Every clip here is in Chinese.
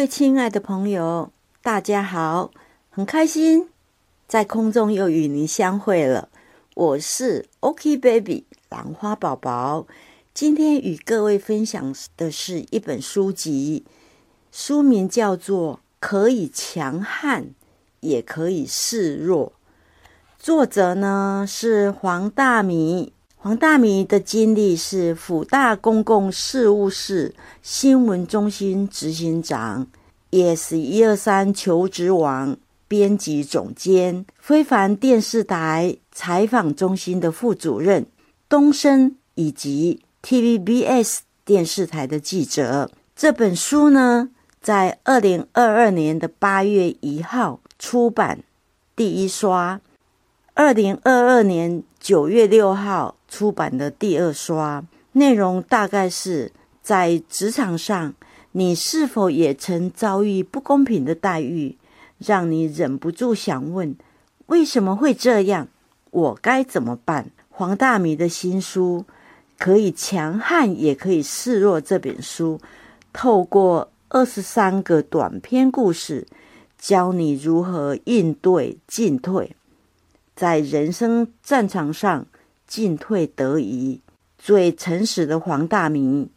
各位亲爱的朋友，大家好，很开心在空中又与您相会了。我是 OK Baby 兰花宝宝，今天与各位分享的是一本书籍，书名叫做《可以强悍，也可以示弱》，作者呢是黄大米。黄大米的经历是辅大公共事务室新闻中心执行长，也是一二三求职网编辑总监，非凡电视台采访中心的副主任，东升以及 TVBS 电视台的记者。这本书呢，在二零二二年的八月一号出版第一刷，二零二二年九月六号。出版的第二刷内容大概是在职场上，你是否也曾遭遇不公平的待遇，让你忍不住想问：为什么会这样？我该怎么办？黄大米的新书《可以强悍也可以示弱》这本书，透过二十三个短篇故事，教你如何应对进退，在人生战场上。进退得宜，最诚实的黄大明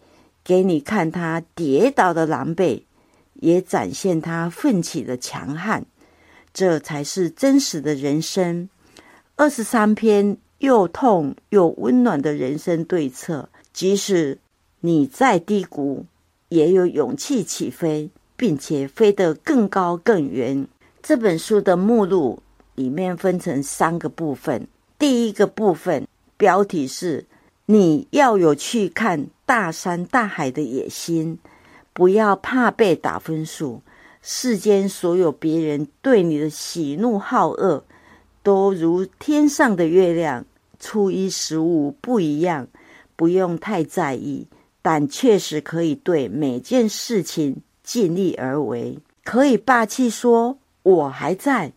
给你看他跌倒的狼狈，也展现他奋起的强悍，这才是真实的人生。二十三篇又痛又温暖的人生对策，即使你再低谷，也有勇气起飞，并且飞得更高更远。这本书的目录里面分成三个部分，第一个部分。标题是：你要有去看大山大海的野心，不要怕被打分数。世间所有别人对你的喜怒好恶，都如天上的月亮，初一十五不一样，不用太在意。但确实可以对每件事情尽力而为，可以霸气说：“我还在。”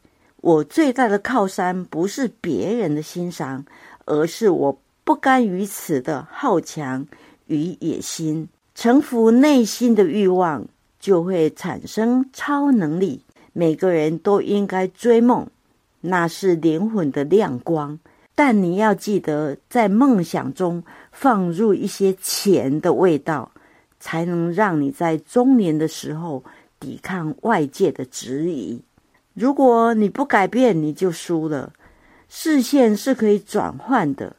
我最大的靠山不是别人的欣赏。而是我不甘于此的好强与野心，臣服内心的欲望，就会产生超能力。每个人都应该追梦，那是灵魂的亮光。但你要记得，在梦想中放入一些钱的味道，才能让你在中年的时候抵抗外界的质疑。如果你不改变，你就输了。视线是可以转换的，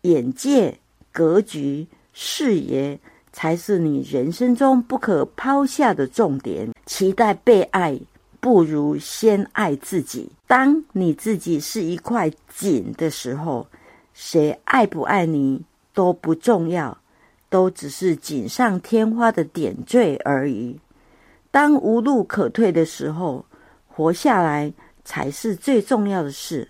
眼界、格局、视野才是你人生中不可抛下的重点。期待被爱，不如先爱自己。当你自己是一块锦的时候，谁爱不爱你都不重要，都只是锦上添花的点缀而已。当无路可退的时候，活下来才是最重要的事。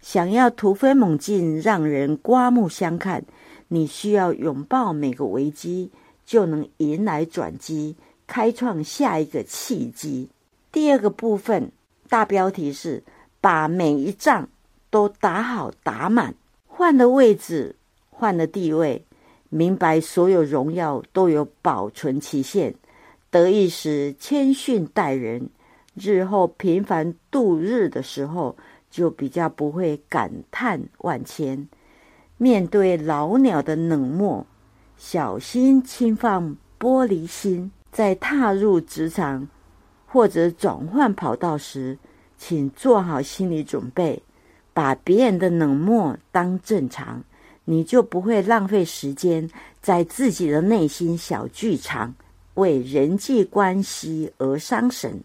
想要突飞猛进，让人刮目相看，你需要拥抱每个危机，就能迎来转机，开创下一个契机。第二个部分大标题是：把每一仗都打好打满，换了位置，换了地位，明白所有荣耀都有保存期限。得意时谦逊待人，日后平凡度日的时候。就比较不会感叹万千，面对老鸟的冷漠，小心轻放玻璃心。在踏入职场或者转换跑道时，请做好心理准备，把别人的冷漠当正常，你就不会浪费时间在自己的内心小剧场，为人际关系而伤神。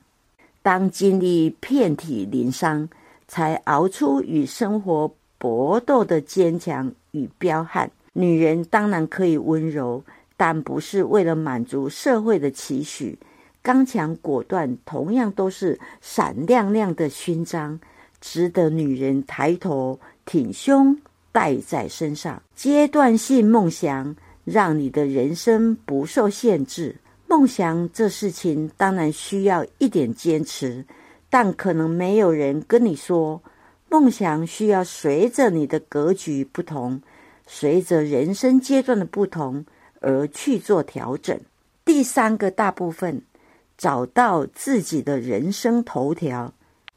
当经历遍体鳞伤。才熬出与生活搏斗的坚强与彪悍。女人当然可以温柔，但不是为了满足社会的期许。刚强果断同样都是闪亮亮的勋章，值得女人抬头挺胸戴在身上。阶段性梦想，让你的人生不受限制。梦想这事情当然需要一点坚持。但可能没有人跟你说，梦想需要随着你的格局不同，随着人生阶段的不同而去做调整。第三个大部分找到自己的人生头条，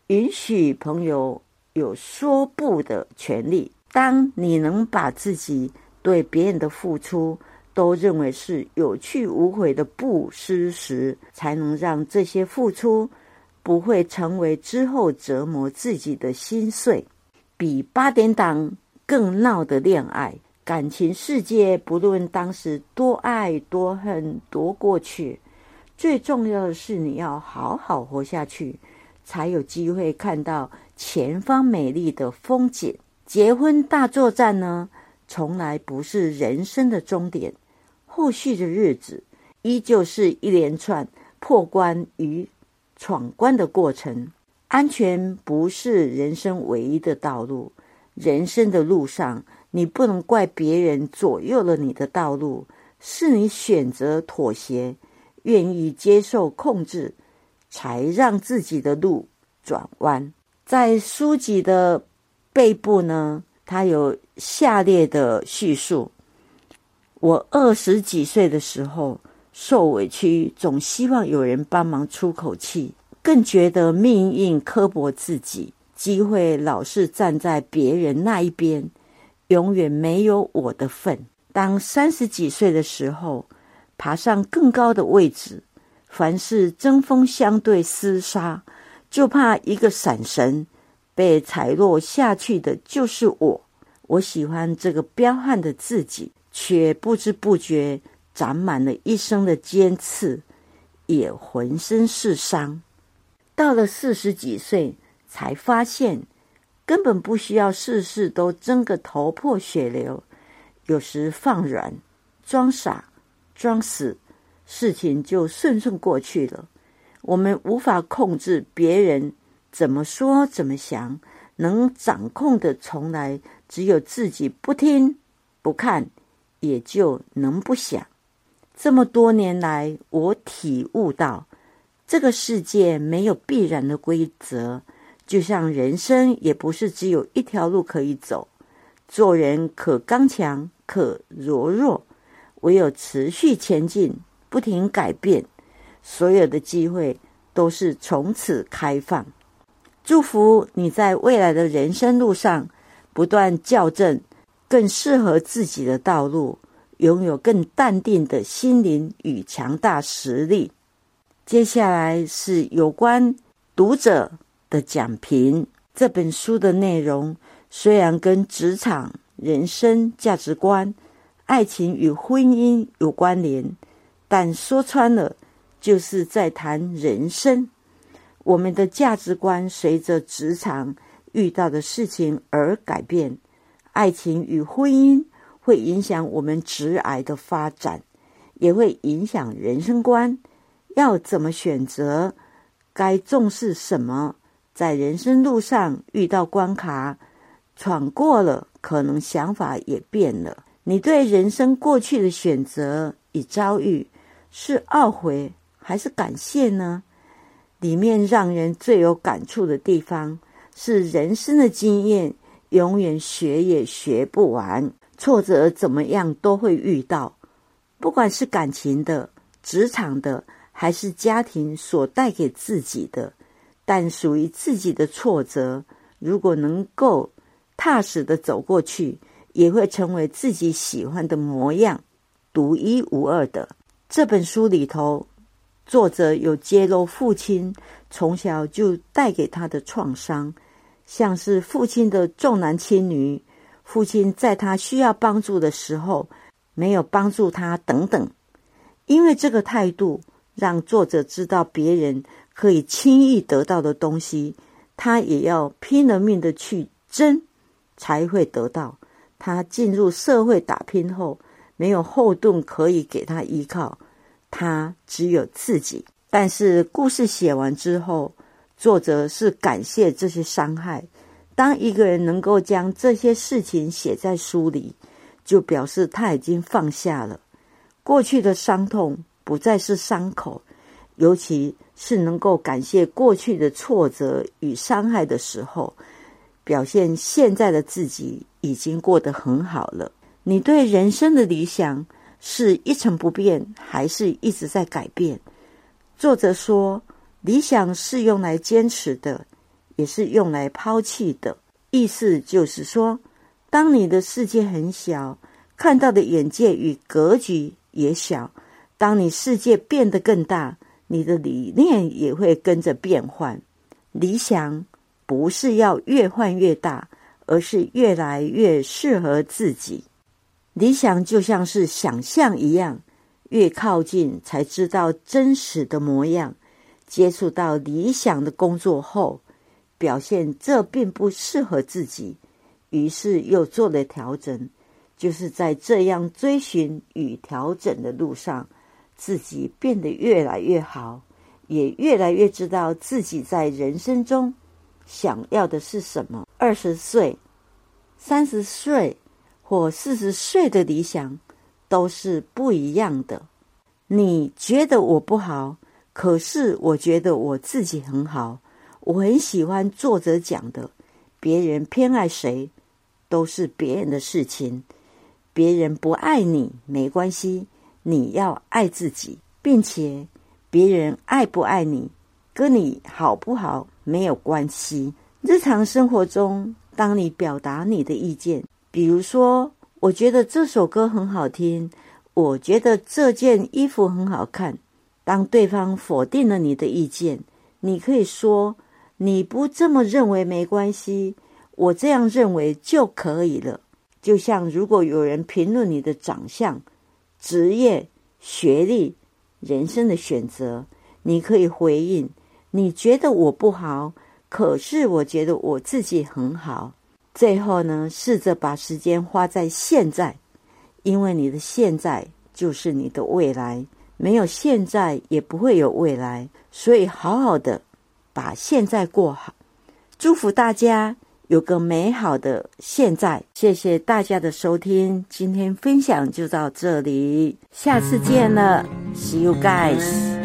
允许朋友有说不的权利。当你能把自己对别人的付出都认为是有去无回的布施时，才能让这些付出不会成为之后折磨自己的心碎。比八点档更闹的恋爱感情世界，不论当时多爱多恨多过去，最重要的是你要好好活下去，才有机会看到前方美丽的风景。结婚大作战呢，从来不是人生的终点，后续的日子依旧是一连串破关与闯关的过程。安全不是人生唯一的道路，人生的路上，你不能怪别人左右了你的道路，是你选择妥协，愿意接受控制，才让自己的路转弯。在书籍的。背部呢，它有下列的叙述：我二十几岁的时候受委屈，总希望有人帮忙出口气，更觉得命运刻薄自己，机会老是站在别人那一边，永远没有我的份。当三十几岁的时候，爬上更高的位置，凡事针锋相对厮杀，就怕一个闪神。被踩落下去的就是我。我喜欢这个彪悍的自己，却不知不觉长满了一生的尖刺，也浑身是伤。到了四十几岁，才发现根本不需要事事都争个头破血流。有时放软、装傻、装死，事情就顺顺过去了。我们无法控制别人。怎么说怎么想，能掌控的从来只有自己。不听不看，也就能不想。这么多年来，我体悟到，这个世界没有必然的规则，就像人生也不是只有一条路可以走。做人可刚强，可柔弱，唯有持续前进，不停改变，所有的机会都是从此开放。祝福你在未来的人生路上不断校正更适合自己的道路，拥有更淡定的心灵与强大实力。接下来是有关读者的讲评。这本书的内容虽然跟职场、人生价值观、爱情与婚姻有关联，但说穿了就是在谈人生。我们的价值观随着职场遇到的事情而改变，爱情与婚姻会影响我们直癌的发展，也会影响人生观。要怎么选择？该重视什么？在人生路上遇到关卡，闯过了，可能想法也变了。你对人生过去的选择与遭遇，是懊悔还是感谢呢？里面让人最有感触的地方是，人生的经验永远学也学不完，挫折怎么样都会遇到，不管是感情的、职场的，还是家庭所带给自己的。但属于自己的挫折，如果能够踏实的走过去，也会成为自己喜欢的模样，独一无二的。这本书里头。作者有揭露父亲从小就带给他的创伤，像是父亲的重男轻女，父亲在他需要帮助的时候没有帮助他等等。因为这个态度，让作者知道别人可以轻易得到的东西，他也要拼了命的去争，才会得到。他进入社会打拼后，没有后盾可以给他依靠。他只有自己，但是故事写完之后，作者是感谢这些伤害。当一个人能够将这些事情写在书里，就表示他已经放下了过去的伤痛，不再是伤口。尤其是能够感谢过去的挫折与伤害的时候，表现现在的自己已经过得很好了。你对人生的理想。是一成不变，还是一直在改变？作者说，理想是用来坚持的，也是用来抛弃的。意思就是说，当你的世界很小，看到的眼界与格局也小；当你世界变得更大，你的理念也会跟着变换。理想不是要越换越大，而是越来越适合自己。理想就像是想象一样，越靠近才知道真实的模样。接触到理想的工作后，表现这并不适合自己，于是又做了调整。就是在这样追寻与调整的路上，自己变得越来越好，也越来越知道自己在人生中想要的是什么。二十岁、三十岁或四十岁的理想都是不一样的。你觉得我不好，可是我觉得我自己很好。我很喜欢作者讲的，别人偏爱谁都是别人的事情，别人不爱你没关系，你要爱自己，并且别人爱不爱你跟你好不好没有关系。日常生活中，当你表达你的意见，比如说，我觉得这首歌很好听，我觉得这件衣服很好看，当对方否定了你的意见，你可以说。你不这么认为没关系，我这样认为就可以了。就像如果有人评论你的长相、职业、学历、人生的选择，你可以回应：你觉得我不好，可是我觉得我自己很好。最后呢，试着把时间花在现在，因为你的现在就是你的未来，没有现在也不会有未来，所以好好的。把现在过好，祝福大家有个美好的现在。谢谢大家的收听，今天分享就到这里，下次见了，See you guys。